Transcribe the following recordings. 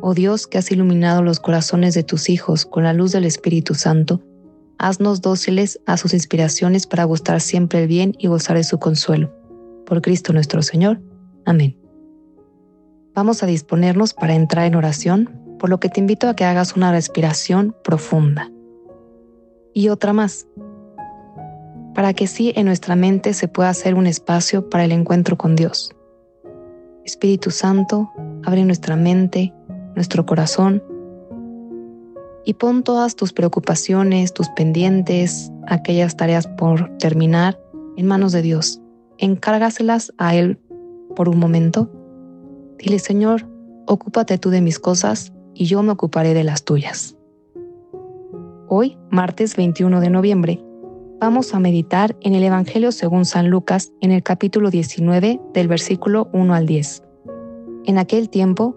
Oh Dios, que has iluminado los corazones de tus hijos con la luz del Espíritu Santo, haznos dóciles a sus inspiraciones para gustar siempre el bien y gozar de su consuelo. Por Cristo nuestro Señor. Amén. Vamos a disponernos para entrar en oración, por lo que te invito a que hagas una respiración profunda. Y otra más, para que sí en nuestra mente se pueda hacer un espacio para el encuentro con Dios. Espíritu Santo, abre nuestra mente, nuestro corazón y pon todas tus preocupaciones, tus pendientes, aquellas tareas por terminar en manos de Dios. Encárgaselas a Él por un momento. Dile, Señor, ocúpate tú de mis cosas y yo me ocuparé de las tuyas. Hoy, martes 21 de noviembre, vamos a meditar en el Evangelio según San Lucas en el capítulo 19 del versículo 1 al 10. En aquel tiempo,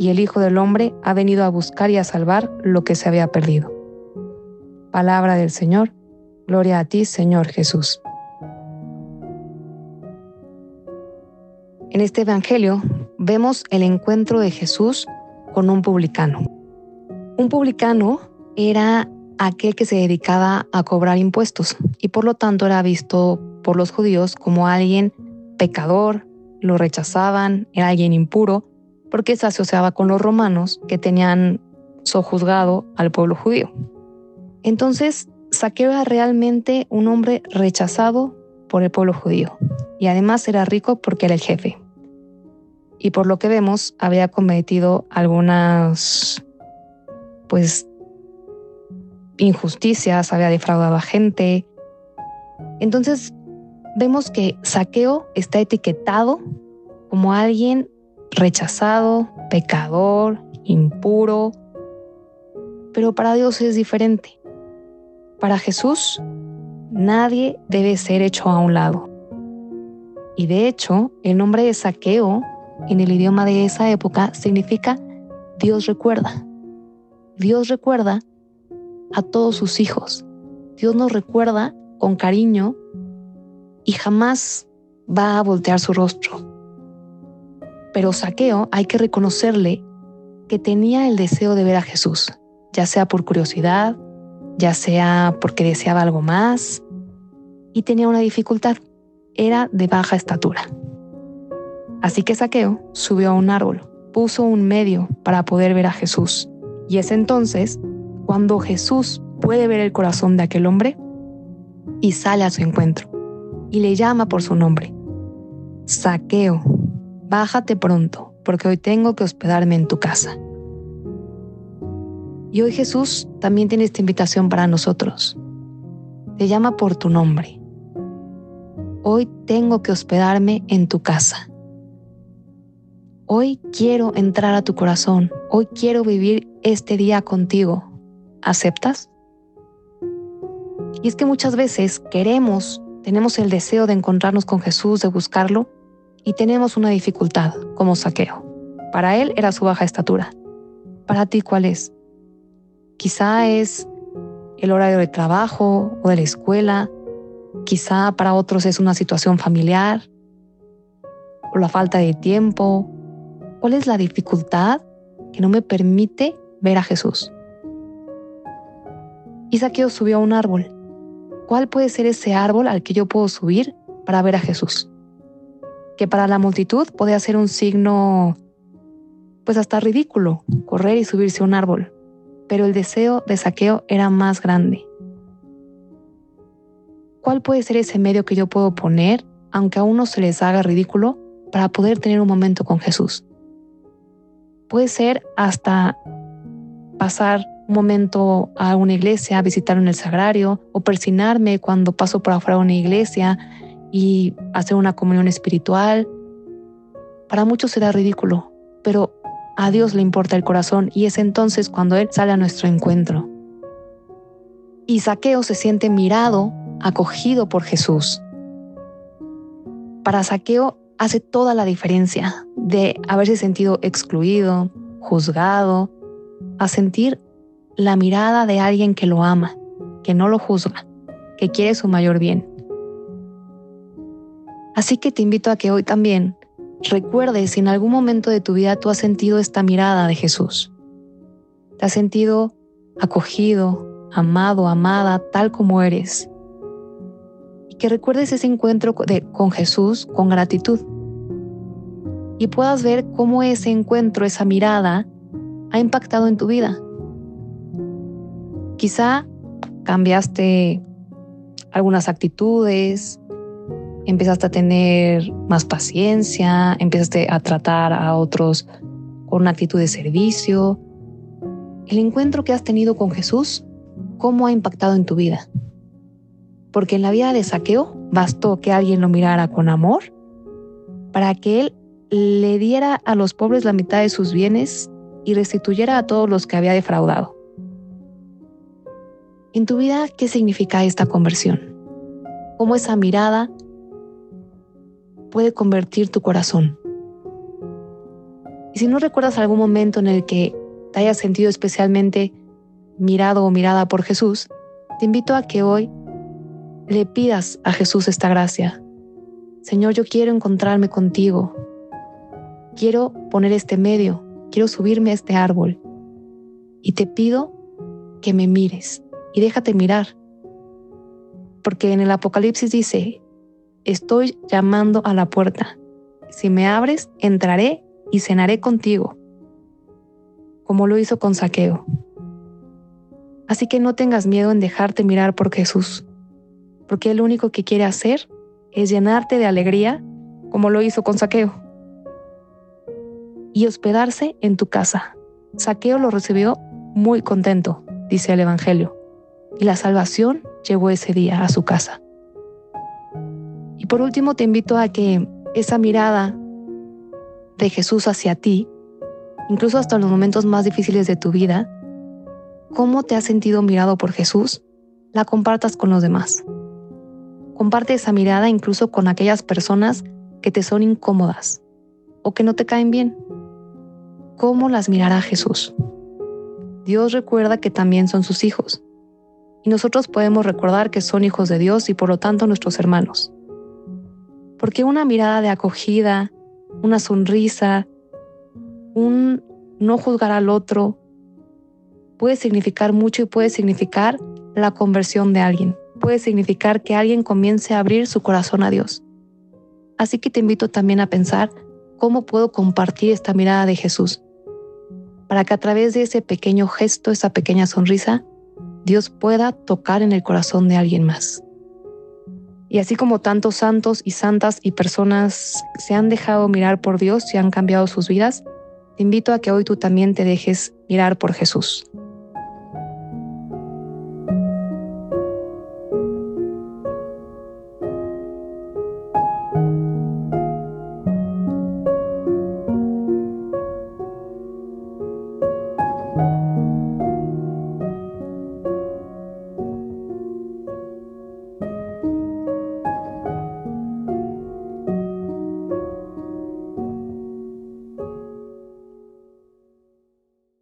y el Hijo del Hombre ha venido a buscar y a salvar lo que se había perdido. Palabra del Señor, gloria a ti, Señor Jesús. En este Evangelio vemos el encuentro de Jesús con un publicano. Un publicano era aquel que se dedicaba a cobrar impuestos y por lo tanto era visto por los judíos como alguien pecador, lo rechazaban, era alguien impuro porque se asociaba con los romanos que tenían sojuzgado al pueblo judío. Entonces, Saqueo era realmente un hombre rechazado por el pueblo judío y además era rico porque era el jefe. Y por lo que vemos, había cometido algunas, pues, injusticias, había defraudado a gente. Entonces, vemos que Saqueo está etiquetado como alguien rechazado, pecador, impuro. Pero para Dios es diferente. Para Jesús, nadie debe ser hecho a un lado. Y de hecho, el nombre de saqueo en el idioma de esa época significa Dios recuerda. Dios recuerda a todos sus hijos. Dios nos recuerda con cariño y jamás va a voltear su rostro. Pero Saqueo hay que reconocerle que tenía el deseo de ver a Jesús, ya sea por curiosidad, ya sea porque deseaba algo más, y tenía una dificultad, era de baja estatura. Así que Saqueo subió a un árbol, puso un medio para poder ver a Jesús, y es entonces cuando Jesús puede ver el corazón de aquel hombre y sale a su encuentro, y le llama por su nombre, Saqueo, bájate pronto, porque hoy tengo que hospedarme en tu casa. Y hoy Jesús también tiene esta invitación para nosotros. Te llama por tu nombre. Hoy tengo que hospedarme en tu casa. Hoy quiero entrar a tu corazón. Hoy quiero vivir este día contigo. ¿Aceptas? Y es que muchas veces queremos, tenemos el deseo de encontrarnos con Jesús, de buscarlo, y tenemos una dificultad como saqueo. Para él era su baja estatura. Para ti, ¿cuál es? Quizá es el horario de trabajo o de la escuela, Quizá para otros es una situación familiar o la falta de tiempo. ¿Cuál es la dificultad que no me permite ver a Jesús? Y Saqueo subió a un árbol. ¿Cuál puede ser ese árbol al que yo puedo subir para ver a Jesús? Que para la multitud puede ser un signo, pues hasta ridículo, correr y subirse a un árbol. Pero el deseo de Saqueo era más grande. ¿Cuál puede ser ese medio que yo puedo poner, aunque a uno se les haga ridículo, para poder tener un momento con Jesús? Puede ser hasta pasar un momento a una iglesia, visitar en el sagrario, o persinarme cuando paso por afuera de una iglesia y hacer una comunión espiritual. Para muchos será ridículo, pero a Dios le importa el corazón y es entonces cuando Él sale a nuestro encuentro. Y Saqueo se siente mirado acogido por Jesús. Para Saqueo hace toda la diferencia de haberse sentido excluido, juzgado, a sentir la mirada de alguien que lo ama, que no lo juzga, que quiere su mayor bien. Así que te invito a que hoy también recuerdes si en algún momento de tu vida tú has sentido esta mirada de Jesús. Te has sentido acogido, amado, amada, tal como eres que recuerdes ese encuentro con Jesús con gratitud y puedas ver cómo ese encuentro, esa mirada, ha impactado en tu vida. Quizá cambiaste algunas actitudes, empezaste a tener más paciencia, empezaste a tratar a otros con una actitud de servicio. El encuentro que has tenido con Jesús, ¿cómo ha impactado en tu vida? porque en la vida de Saqueo bastó que alguien lo mirara con amor para que él le diera a los pobres la mitad de sus bienes y restituyera a todos los que había defraudado. En tu vida, ¿qué significa esta conversión? ¿Cómo esa mirada puede convertir tu corazón? Y si no recuerdas algún momento en el que te hayas sentido especialmente mirado o mirada por Jesús, te invito a que hoy le pidas a Jesús esta gracia. Señor, yo quiero encontrarme contigo. Quiero poner este medio, quiero subirme a este árbol. Y te pido que me mires y déjate mirar. Porque en el Apocalipsis dice, estoy llamando a la puerta. Si me abres, entraré y cenaré contigo, como lo hizo con Saqueo. Así que no tengas miedo en dejarte mirar por Jesús porque lo único que quiere hacer es llenarte de alegría, como lo hizo con Saqueo, y hospedarse en tu casa. Saqueo lo recibió muy contento, dice el Evangelio, y la salvación llegó ese día a su casa. Por último te invito a que esa mirada de Jesús hacia ti, incluso hasta los momentos más difíciles de tu vida, cómo te has sentido mirado por Jesús, la compartas con los demás. Comparte esa mirada incluso con aquellas personas que te son incómodas o que no te caen bien. ¿Cómo las mirará Jesús? Dios recuerda que también son sus hijos. Y nosotros podemos recordar que son hijos de Dios y por lo tanto nuestros hermanos. Porque una mirada de acogida, una sonrisa, un no juzgar al otro, puede significar mucho y puede significar la conversión de alguien puede significar que alguien comience a abrir su corazón a Dios. Así que te invito también a pensar cómo puedo compartir esta mirada de Jesús, para que a través de ese pequeño gesto, esa pequeña sonrisa, Dios pueda tocar en el corazón de alguien más. Y así como tantos santos y santas y personas se han dejado mirar por Dios y han cambiado sus vidas, te invito a que hoy tú también te dejes mirar por Jesús.